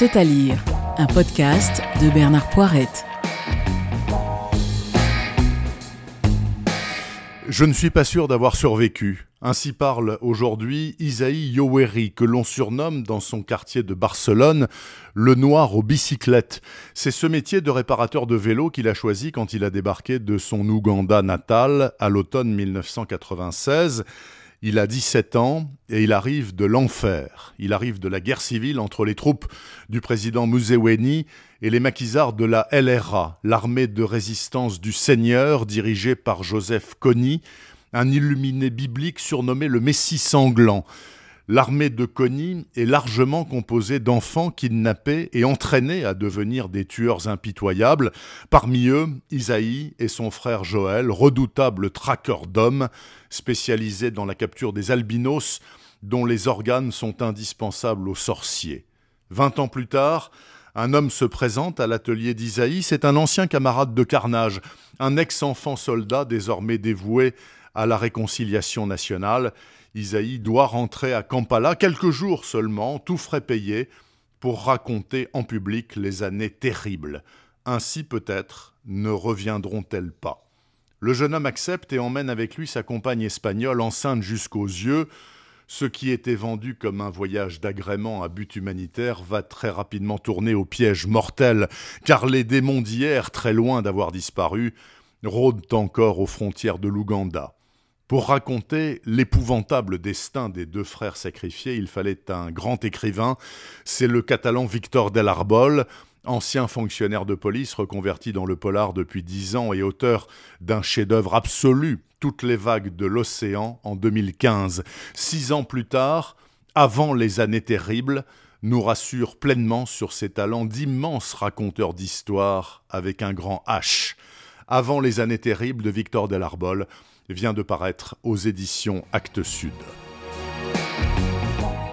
C'est à lire, un podcast de Bernard Poirette. Je ne suis pas sûr d'avoir survécu. Ainsi parle aujourd'hui Isaïe Yoweri, que l'on surnomme dans son quartier de Barcelone le noir aux bicyclettes. C'est ce métier de réparateur de vélo qu'il a choisi quand il a débarqué de son Ouganda natal à l'automne 1996. Il a 17 ans et il arrive de l'enfer. Il arrive de la guerre civile entre les troupes du président Museveni et les maquisards de la LRA, l'armée de résistance du Seigneur dirigée par Joseph Kony, un illuminé biblique surnommé le Messie sanglant. L'armée de Kony est largement composée d'enfants kidnappés et entraînés à devenir des tueurs impitoyables. Parmi eux, Isaïe et son frère Joël, redoutables traqueurs d'hommes, spécialisés dans la capture des albinos, dont les organes sont indispensables aux sorciers. Vingt ans plus tard, un homme se présente à l'atelier d'Isaïe, c'est un ancien camarade de carnage, un ex-enfant soldat désormais dévoué à la réconciliation nationale. Isaïe doit rentrer à Kampala quelques jours seulement, tout frais payé, pour raconter en public les années terribles. Ainsi peut-être ne reviendront-elles pas. Le jeune homme accepte et emmène avec lui sa compagne espagnole enceinte jusqu'aux yeux. Ce qui était vendu comme un voyage d'agrément à but humanitaire va très rapidement tourner au piège mortel, car les démons d'hier, très loin d'avoir disparu, rôdent encore aux frontières de l'Ouganda. Pour raconter l'épouvantable destin des deux frères sacrifiés, il fallait un grand écrivain. C'est le catalan Victor Del Arbol, ancien fonctionnaire de police reconverti dans le polar depuis dix ans et auteur d'un chef-d'œuvre absolu, Toutes les vagues de l'océan, en 2015. Six ans plus tard, avant les années terribles, nous rassure pleinement sur ses talents d'immense raconteur d'histoire avec un grand H. Avant les années terribles de Victor Delarbol, vient de paraître aux éditions Actes Sud.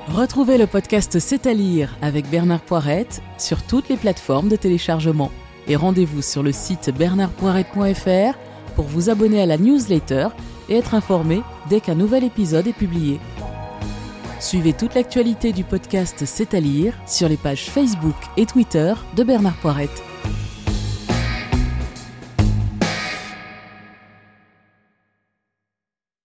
Retrouvez le podcast C'est à lire avec Bernard Poirette sur toutes les plateformes de téléchargement. Et rendez-vous sur le site bernardpoirette.fr pour vous abonner à la newsletter et être informé dès qu'un nouvel épisode est publié. Suivez toute l'actualité du podcast C'est à lire sur les pages Facebook et Twitter de Bernard Poirette.